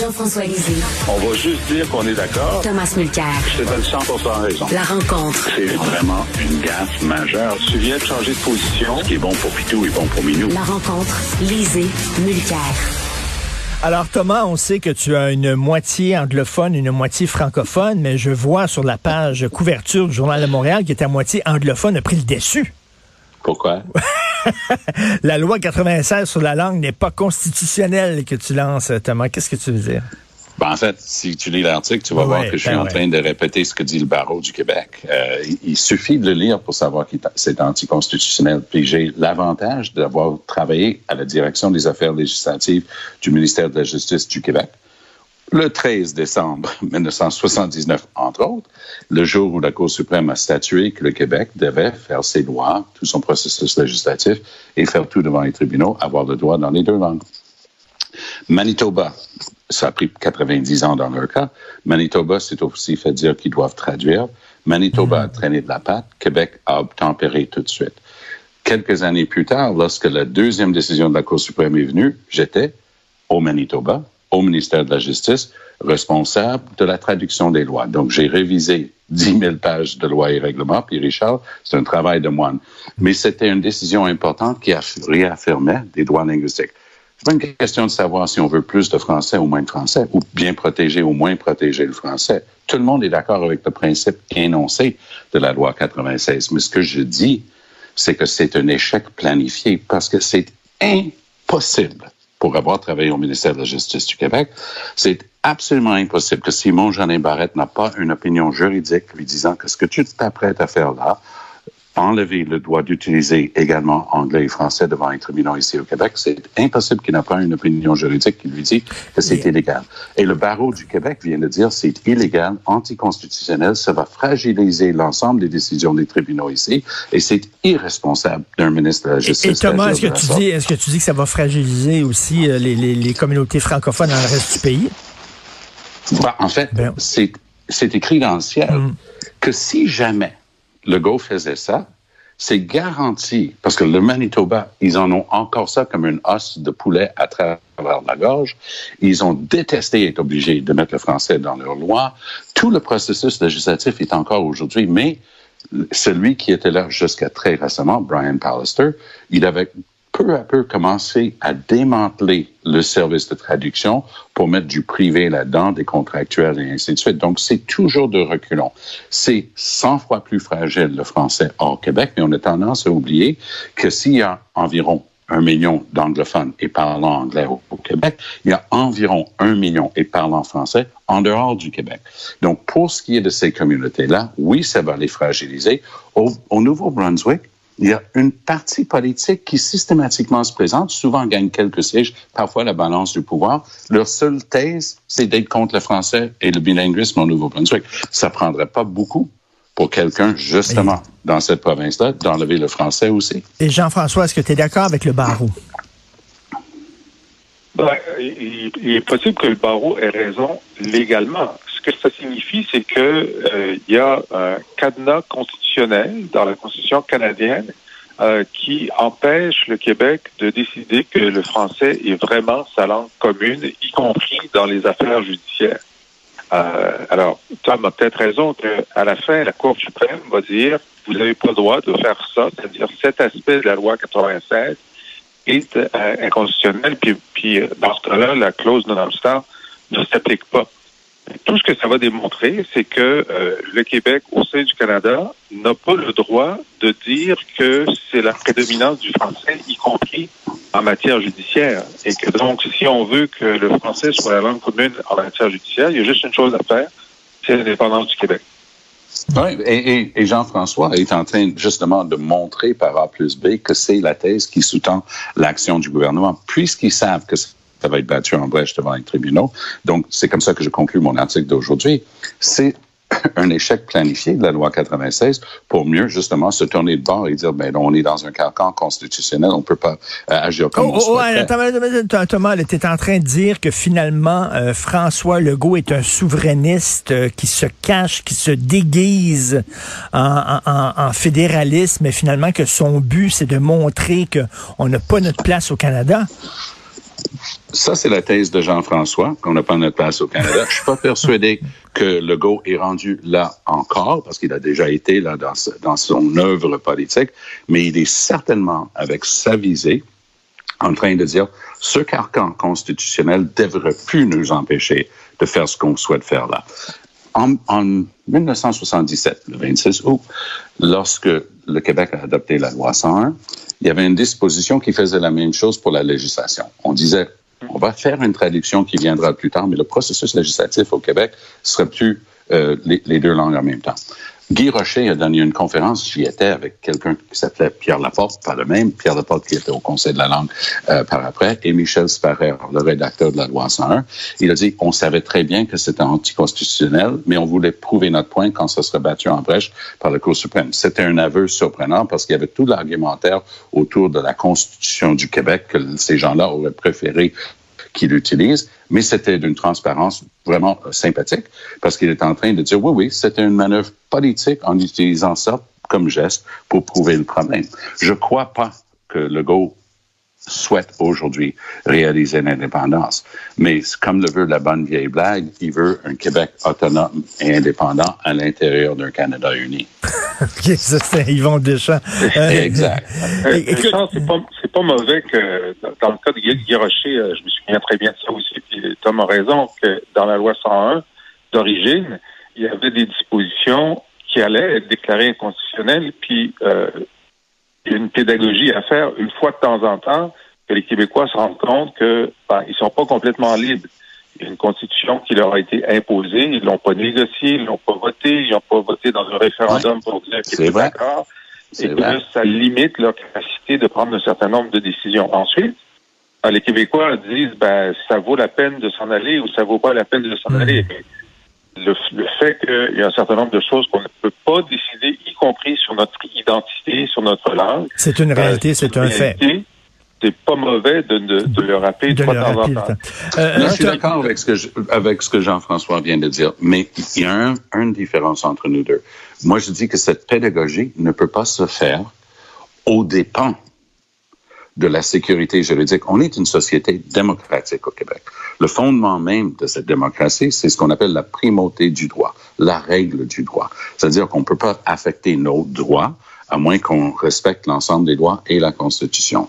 Jean-François Lisée, On va juste dire qu'on est d'accord. Thomas Mulcair. Je te donne 100 raison. La rencontre. C'est vraiment une gaffe majeure. Tu viens de changer de position. Ce qui est bon pour Pitou est bon pour Minou. La rencontre. Lisée. Mulcair. Alors Thomas, on sait que tu as une moitié anglophone, une moitié francophone, mais je vois sur la page couverture du Journal de Montréal que ta moitié anglophone a pris le dessus. Pourquoi? La loi 96 sur la langue n'est pas constitutionnelle que tu lances, Thomas. Qu'est-ce que tu veux dire? Ben, en fait, si tu lis l'article, tu vas Ouais, voir que je suis ben en ouais. train de répéter ce que dit le barreau du Québec. Euh, il- il suffit de le lire pour savoir que c'est anticonstitutionnel. Puis j'ai l'avantage d'avoir travaillé à la direction des affaires législatives du ministère de la Justice du Québec. Le 13 décembre 1979, entre autres, le jour où la Cour suprême a statué que le Québec devait faire ses lois, tout son processus législatif, et faire tout devant les tribunaux, avoir le droit dans les deux langues. Manitoba, ça a pris 90 ans dans leur cas. Manitoba s'est aussi fait dire qu'ils doivent traduire. Manitoba a traîné de la patte. Québec a obtempéré tout de suite. Quelques années plus tard, lorsque la deuxième décision de la Cour suprême est venue, j'étais au Manitoba, au ministère de la Justice, responsable de la traduction des lois. Donc, j'ai révisé 10 000 pages de lois et règlements. Puis, Richard, c'est un travail de moine. Mais c'était une décision importante qui réaffirmait des droits linguistiques. C'est pas une question de savoir si on veut plus de français ou moins de français, ou bien protéger ou moins protéger le français. Tout le monde est d'accord avec le principe énoncé de la loi 96. Mais ce que je dis, c'est que c'est un échec planifié parce que c'est impossible pour avoir travaillé au ministère de la Justice du Québec, c'est absolument impossible que Simon Jeanin Barrette n'a pas une opinion juridique lui disant que ce que tu t'apprêtes à faire là, enlever le droit d'utiliser également anglais et français devant les tribunaux ici au Québec, c'est impossible qu'il n'ait pas une opinion juridique qui lui dit que c'est illégal. Et le barreau du Québec vient de dire c'est illégal, anticonstitutionnel, ça va fragiliser l'ensemble des décisions des tribunaux ici, et c'est irresponsable d'un ministre de la Et, Justice. et Thomas, d'agir est-ce que tu dis, est-ce que tu dis que ça va fragiliser aussi euh, les, les- les communautés francophones dans le reste du pays? Bah, en fait, Ben- c'est c'est écrit dans le ciel Mm. que si jamais Legault faisait ça, c'est garanti, parce que le Manitoba, ils en ont encore ça comme une os de poulet à travers la gorge. Ils ont détesté être obligés de mettre le français dans leur loi. Tout le processus législatif est encore aujourd'hui, mais celui qui était là jusqu'à très récemment, Brian Pallister, il avait peu à peu commencé à démanteler le service de traduction pour mettre du privé là-dedans, des contractuels et ainsi de suite. Donc, c'est toujours de reculons. C'est 100 fois plus fragile le français hors Québec, mais on a tendance à oublier que s'il y a environ un million d'anglophones et parlant anglais au, Québec, il y a environ un million et parlant français en dehors du Québec. Donc, pour ce qui est de ces communautés-là, oui, ça va les fragiliser. Au Nouveau-Brunswick, il y a une partie politique qui systématiquement se présente, souvent gagne quelques sièges, parfois la balance du pouvoir. Leur seule thèse, c'est d'être contre le français et le bilinguisme au Nouveau-Brunswick. Ça prendrait pas beaucoup pour quelqu'un, justement, dans cette province-là, d'enlever le français aussi. Et Jean-François, est-ce que tu es d'accord avec le barreau? Ben, il, il est possible que le barreau ait raison légalement. Ce que ça signifie, c'est que euh, il y a un cadenas constitutionnel dans la Constitution canadienne euh, qui empêche le Québec de décider que le français est vraiment sa langue commune, y compris dans les affaires judiciaires. Euh, alors, Tom a peut-être raison qu'à la fin, la Cour suprême va dire vous n'avez pas le droit de faire ça, c'est-à-dire cet aspect de la loi 96 est inconstitutionnel, puis, puis dans ce cas-là, la clause non-obstant ne s'applique pas. Tout ce que ça va démontrer, c'est que euh, le Québec, au sein du Canada, n'a pas le droit de dire que c'est la prédominance du français, y compris en matière judiciaire. Et que donc, si on veut que le français soit la langue commune en matière judiciaire, il y a juste une chose à faire, c'est l'indépendance du Québec. Oui, et, et, et Jean-François est en train justement de montrer par A plus B que c'est la thèse qui sous-tend l'action du gouvernement, puisqu'ils savent que ça va être battu en brèche devant les tribunaux. Donc, c'est comme ça que je conclus mon article d'aujourd'hui. C'est un échec planifié de la loi 96 pour mieux justement se tourner de bord et dire ben on est dans un carcan constitutionnel, on peut pas euh, agir comme oh, on oh, attends, Thomas, tu es en train de dire que finalement euh, François Legault est un souverainiste euh, qui se cache, qui se déguise en, en, en fédéralisme, mais finalement que son but c'est de montrer que on n'a pas notre place au Canada. Ça, c'est la thèse de Jean-François, qu'on n'a pas notre place au Canada. Je suis pas persuadé que Legault est rendu là encore, parce qu'il a déjà été là dans, son œuvre politique, mais il est certainement, avec sa visée, en train de dire ce carcan constitutionnel devrait plus nous empêcher de faire ce qu'on souhaite faire là. En, en 1977, le 26 août, lorsque le Québec a adopté la loi 101, il y avait une disposition qui faisait la même chose pour la législation. On disait, on va faire une traduction qui viendra plus tard, mais le processus législatif au Québec serait plus euh, les, deux langues en même temps. Guy Rocher a donné une conférence, j'y étais avec quelqu'un qui s'appelait Pierre Laporte, pas le même, Pierre Laporte qui était au Conseil de la langue euh, par après, et Michel Sparer, le rédacteur de la loi 101. Il a dit, on savait très bien que c'était anticonstitutionnel, mais on voulait prouver notre point quand ça serait battu en brèche par la Cour suprême. C'était un aveu surprenant parce qu'il y avait tout l'argumentaire autour de la Constitution du Québec que ces gens-là auraient préféré qu'il utilise, mais c'était d'une transparence vraiment sympathique parce qu'il est en train de dire oui, oui, c'était une manœuvre politique en utilisant ça comme geste pour prouver le problème. Je crois pas que Legault souhaite aujourd'hui réaliser l'indépendance. Mais comme le veut la bonne vieille blague, il veut un Québec autonome et indépendant à l'intérieur d'un Canada uni. OK, ça, c'est Yvon Deschamps. exact. Euh, Deschamps, c'est pas, mauvais que, dans le cas de Guy Rocher, je me souviens très bien de ça aussi, puis Tom a raison, que dans la loi 101, d'origine, il y avait des dispositions qui allaient être déclarées inconstitutionnelles, puis euh, il y a une pédagogie à faire une fois de temps en temps que les Québécois se rendent compte que ben, ils sont pas complètement libres. Une constitution qui leur a été imposée, ils l'ont pas négociée, ils l'ont pas voté, ils n'ont pas voté dans un référendum ouais. pour dire qu'ils étaient d'accord, et que vrai. ça limite leur capacité de prendre un certain nombre de décisions. Ensuite, ben, les Québécois disent ben ça vaut la peine de s'en aller ou ça vaut pas la peine de s'en mmh. aller. Le, le, fait qu'il y a un certain nombre de choses qu'on ne peut pas décider, y compris sur notre identité, sur notre langue. C'est une réalité, euh, c'est un fait. C'est pas mauvais de, de, de, le rappeler de, de temps en temps. Euh, Là, je suis d'accord avec ce que je, avec ce que Jean-François vient de dire, mais il y a un, une différence entre nous deux. Moi, je dis que cette pédagogie ne peut pas se faire aux dépens de la sécurité juridique. On est une société démocratique au Québec. Le fondement même de cette démocratie, c'est ce qu'on appelle la primauté du droit, la règle du droit. C'est-à-dire qu'on ne peut pas affecter nos droits à moins qu'on respecte l'ensemble des lois et la Constitution.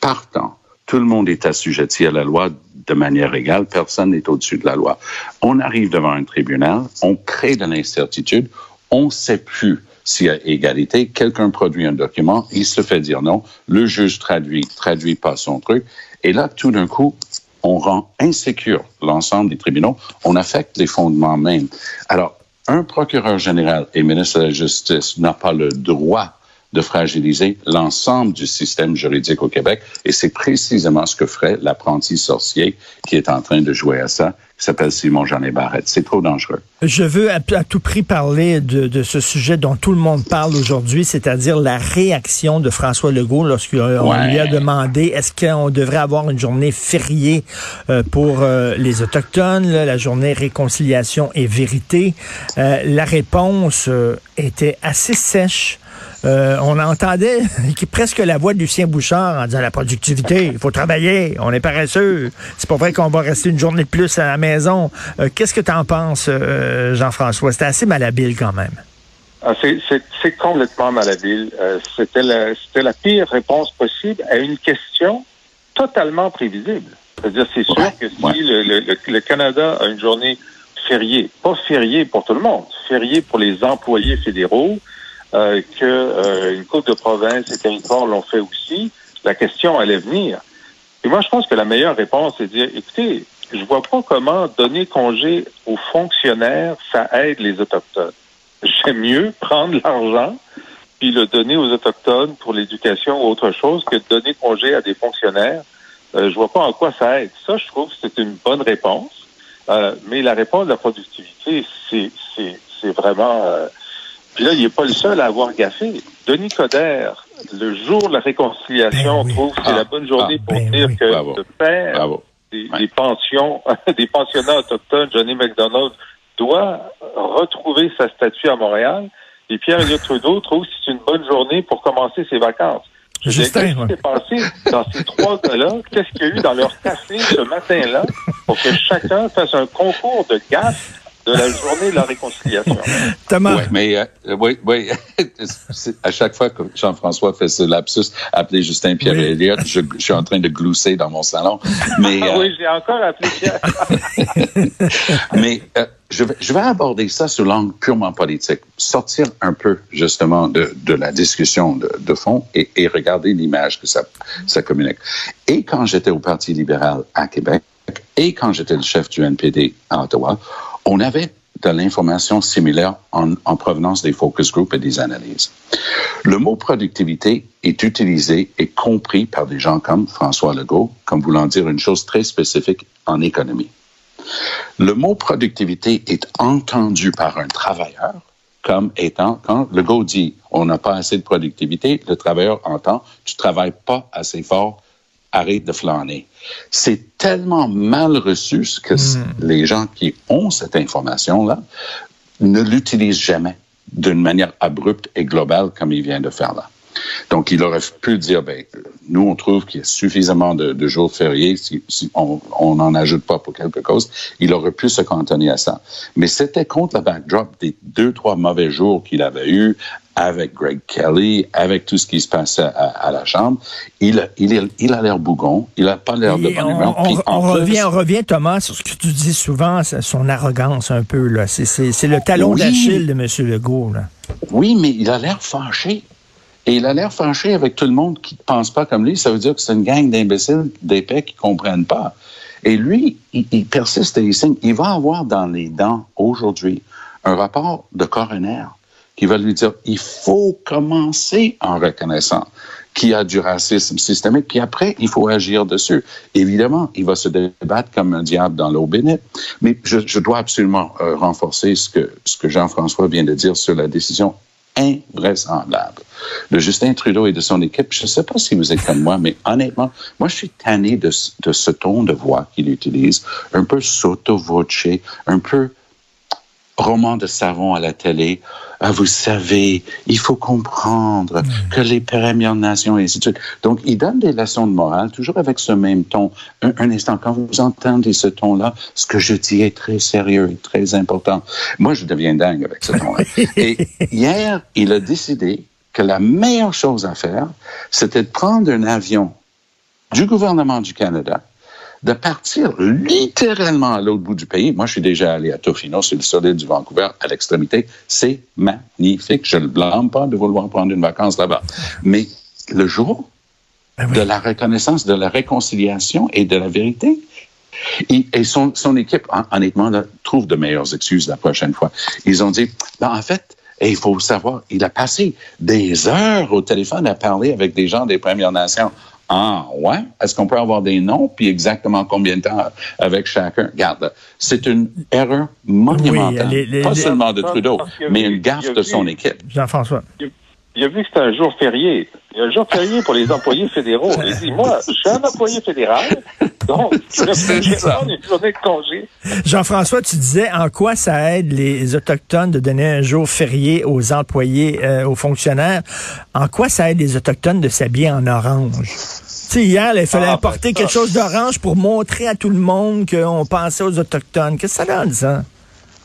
Partant, tout le monde est assujetti à la loi de manière égale, personne n'est au-dessus de la loi. On arrive devant un tribunal, on crée de l'incertitude, on ne sait plus s'il y a égalité, quelqu'un produit un document, il se fait dire non, le juge traduit, traduit pas son truc, et là, tout d'un coup, on rend insécure l'ensemble des tribunaux, on affecte les fondements mêmes. Alors, un procureur général et ministre de la Justice n'a pas le droit de fragiliser l'ensemble du système juridique au Québec. Et c'est précisément ce que ferait l'apprenti sorcier qui est en train de jouer à ça, qui s'appelle Simon Jean Barrette. C'est trop dangereux. Je veux à, à tout prix parler de, de, ce sujet dont tout le monde parle aujourd'hui, c'est-à-dire la réaction de François Legault lorsqu'on ouais. lui a demandé est-ce qu'on devrait avoir une journée fériée euh, pour euh, les Autochtones, là, la journée réconciliation et vérité? Euh, la réponse était assez sèche. Euh, on entendait presque la voix de Lucien Bouchard en disant la productivité, il faut travailler, on est paresseux. C'est pas vrai qu'on va rester une journée de plus à la maison. Euh, Qu'est-ce que tu en penses, euh, Jean-François? C'était assez malhabile quand même. Ah, C'est complètement malhabile. Euh, C'était la, la pire réponse possible à une question totalement prévisible. C'est-à-dire, c'est sûr ouais, que si ouais. le, le, le Canada a une journée fériée, pas fériée pour tout le monde, fériée pour les employés fédéraux, euh, que euh, une coupe de provinces et territoires l'ont fait aussi, la question allait venir. Puis moi, je pense que la meilleure réponse, c'est de dire, écoutez, je vois pas comment donner congé aux fonctionnaires, ça aide les Autochtones. J'aime mieux prendre l'argent puis le donner aux Autochtones pour l'éducation ou autre chose que donner congé à des fonctionnaires. Euh, je vois pas en quoi ça aide. Ça, je trouve que c'est une bonne réponse. Euh, mais la réponse de la productivité, c'est vraiment... Euh, puis là, il n'est pas le seul à avoir gaffé. Denis Coderre, le jour de la réconciliation, Ben oui. trouve que c'est Ah, la bonne journée ah, pour ben dire oui. que Bravo. le père Bravo. des, Ouais. des pensions, des pensionnats autochtones, Johnny McDonald, doit retrouver sa statue à Montréal. Et Pierre-Éliott Trudeau trouve que c'est une bonne journée pour commencer ses vacances. Justin, Qu'est-ce qui s'est passé dans ces trois gars-là? Qu'est-ce qu'il y a eu dans leur café ce matin-là pour que chacun fasse un concours de gaffe de la journée de la réconciliation? Thomas, Ouais, mais euh, oui, oui. C'est- à chaque fois que Jean-François fait ce lapsus, appelé Justin Pierre Oui. Elliott, je, je suis en train de glousser dans mon salon. Mais, Ah euh, oui, j'ai encore appelé Pierre. mais euh, je, vais, je vais aborder ça sous l'angle purement politique, sortir un peu justement de, de la discussion de, de fond et, et regarder l'image que ça, ça communique. Et quand j'étais au Parti libéral à Québec et quand j'étais le chef du NPD à Ottawa, on avait de l'information similaire en, en provenance des focus groups et des analyses. Le mot productivité est utilisé et compris par des gens comme François Legault comme voulant dire une chose très spécifique en économie. Le mot productivité est entendu par un travailleur comme étant, quand Legault dit on n'a pas assez de productivité, le travailleur entend tu travailles pas assez fort, arrête de flâner. C'est tellement mal reçu que les gens qui ont cette information-là ne l'utilisent jamais d'une manière abrupte et globale comme il vient de faire là. Donc, il aurait pu dire, ben, nous, on trouve qu'il y a suffisamment de, de jours fériés, si, si on n'en ajoute pas pour quelque chose, il aurait pu se cantonner à ça. Mais c'était contre le backdrop des deux, trois mauvais jours qu'il avait eus avec Greg Kelly, avec tout ce qui se passait à, à la Chambre. Il, a- il, est- il a l'air bougon, il n'a pas l'air de bonne on, humeur. on- revient, on revient, Thomas, sur ce que tu dis souvent, son arrogance un peu. là. C'est le talon Oui. d'Achille de M. Legault. Là. Oui, mais il a l'air fâché. Et il a l'air fâché avec tout le monde qui ne pense pas comme lui. Ça veut dire que c'est une gang d'imbéciles, d'épais qui ne comprennent pas. Et lui, il, il persiste et il signe. Il va avoir dans les dents aujourd'hui un rapport de coroner qui va lui dire il faut commencer en reconnaissant qu'il y a du racisme systémique, puis après, il faut agir dessus. Évidemment, il va se débattre comme un diable dans l'eau bénite, mais je, dois absolument euh, renforcer ce que, Jean-François vient de dire sur la décision invraisemblable de Justin Trudeau et de son équipe. Je ne sais pas si vous êtes comme moi, mais honnêtement, moi, je suis tanné de, ce- ton de voix qu'il utilise, un peu sotto-voce, un peu roman de savon à la télé. Ah, vous savez, il faut comprendre que les Premières Nations et ainsi de suite. Donc, il donne des leçons de morale, toujours avec ce même ton. Un, un instant, quand vous entendez ce ton-là, ce que je dis est très sérieux et très important. Moi, je deviens dingue avec ce ton-là. et hier, il a décidé que la meilleure chose à faire, c'était de prendre un avion du gouvernement du Canada, de partir littéralement à l'autre bout du pays. Moi, je suis déjà allé à Tofino, sur le solide du Vancouver, à l'extrémité. C'est magnifique. Je ne blâme pas de vouloir prendre une vacance là-bas. Mais le jour Ben oui. de la reconnaissance, de la réconciliation et de la vérité, et, et son, son équipe, hon- honnêtement, là, trouve de meilleures excuses la prochaine fois. Ils ont dit, ben, en fait, et il faut savoir, il a passé des heures au téléphone à parler avec des gens des Premières Nations. Ah, ouais? Est-ce qu'on peut avoir des noms, puis exactement combien de temps avec chacun? Regarde, c'est une erreur monumentale. les- les- Pas les- seulement de Trudeau, mais une gaffe de son équipe. Jean-François. Il a vu que c'était un jour férié. Il y a un jour férié pour les employés fédéraux. Il dit, moi, je suis un employé fédéral, donc je vais ça. prendre une journée de congé. Jean-François, tu disais en quoi ça aide les Autochtones de donner un jour férié aux employés, euh, aux fonctionnaires? En quoi ça aide les Autochtones de s'habiller en orange? Tu sais, hier, là, il fallait Ah, ben, apporter ça. quelque chose d'orange pour montrer à tout le monde qu'on pensait aux Autochtones. Qu'est-ce que ça donne, ça?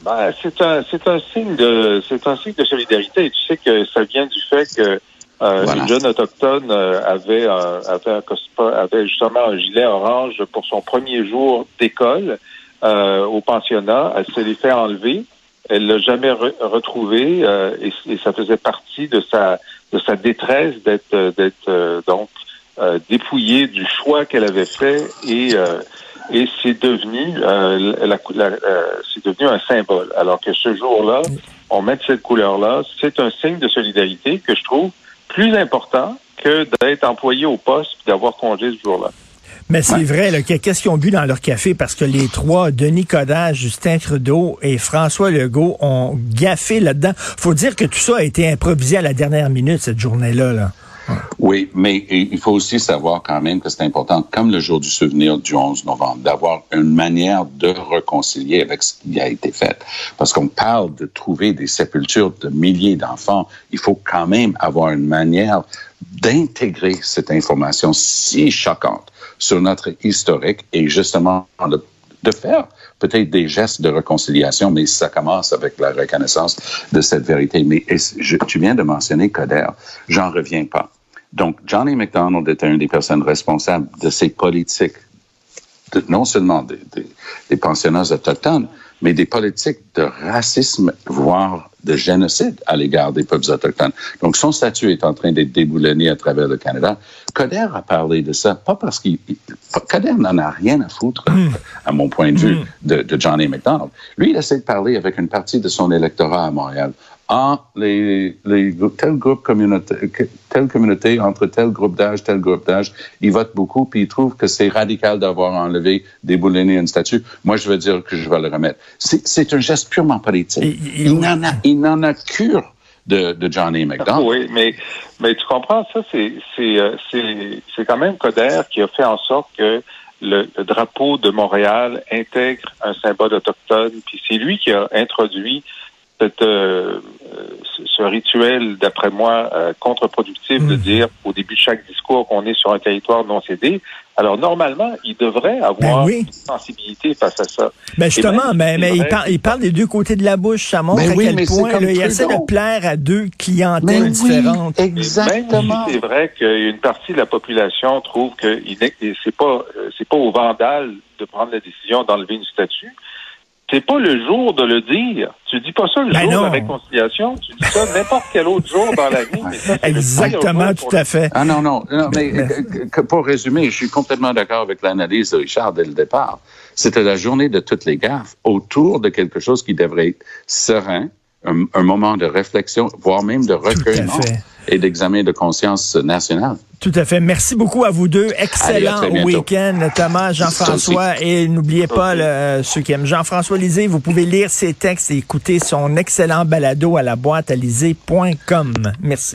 Ben, c'est un, c'est un signe de, c'est un signe de solidarité. Tu sais que ça vient du fait que euh, Voilà. une jeune autochtone euh, avait, un, avait, un cospa- avait justement un gilet orange pour son premier jour d'école euh, au pensionnat. Elle se l'est fait enlever. Elle l'a jamais re- retrouvé euh, et, et ça faisait partie de sa de sa détresse d'être euh, d'être euh, donc euh, dépouillée du choix qu'elle avait fait et euh, et c'est devenu euh, la, la- euh, c'est devenu un symbole. Alors que ce jour-là, on met cette couleur-là, c'est un signe de solidarité que je trouve plus important que d'être employé au poste et d'avoir congé ce jour-là. Mais c'est vrai, là, que- qu'est-ce qu'ils ont bu dans leur café? Parce que les trois, Denis Coderre, Justin Trudeau et François Legault, ont gaffé là-dedans. faut dire que tout ça a été improvisé à la dernière minute, cette journée-là. Là. Oui, mais il faut aussi savoir quand même que c'est important, comme le jour du souvenir du 11 novembre, d'avoir une manière de réconcilier avec ce qui a été fait. Parce qu'on parle de trouver des sépultures de milliers d'enfants. Il faut quand même avoir une manière d'intégrer cette information si choquante sur notre historique et justement de, faire peut-être des gestes de réconciliation, mais ça commence avec la reconnaissance de cette vérité. Mais je, tu viens de mentionner Coder, j'en reviens pas. Donc, Johnny McDonald était une des personnes responsables de ces politiques, de, non seulement des, des, des pensionnats autochtones, mais des politiques de racisme, voire de génocide à l'égard des peuples autochtones. Donc, son statut est en train d'être déboulonné à travers le Canada. Coder a parlé de ça, pas parce qu'il... Coder n'en a rien à foutre, mm. à mon point de vue, mm. de, de Johnny McDonald. Lui, il essaie de parler avec une partie de son électorat à Montréal. En les, les tel groupe communauté, telle communauté entre tel groupe d'âge, tel groupe d'âge, ils votent beaucoup puis ils trouvent que c'est radical d'avoir enlevé, déboulonné une statue. Moi, je veux dire que je vais le remettre. C'est un geste purement politique. Il n'en a, il n'en a cure de, de Johnny McDonald. Oui, mais mais tu comprends ça, c'est c'est c'est c'est quand même Coder qui a fait en sorte que le, le drapeau de Montréal intègre un symbole autochtone, puis c'est lui qui a introduit cette, euh, ce rituel, d'après moi, euh, contre-productif mmh. de dire au début de chaque discours qu'on est sur un territoire non cédé. Alors, normalement, il devrait avoir ben oui. une sensibilité face à ça. Ben justement, mais, mais il, parle, il parle des deux côtés de la bouche. Ça montre ben à oui, quel point là, il essaie de plaire à deux clientèles différentes. Oui, exactement. c'est vrai qu'une partie de la population trouve que c'est pas, c'est pas au vandal de prendre la décision d'enlever une statue c'est pas le jour de le dire. Tu dis pas ça le ben jour non. de la réconciliation. Tu dis ça n'importe quel autre jour dans la vie. Mais ça, Exactement, tout à fait. Ah non, non. non mais que, pour résumer, je suis complètement d'accord avec l'analyse de Richard dès le départ. C'était la journée de toutes les gaffes autour de quelque chose qui devrait être serein, un, un moment de réflexion, voire même de recueillement et d'examen de conscience nationale. Tout à fait. Merci beaucoup à vous deux. Excellent week-end, Thomas, Jean-François. Et n'oubliez pas, le, ceux qui aiment Jean-François Lisée, vous pouvez lire ses textes et écouter son excellent balado à la boîte à Merci.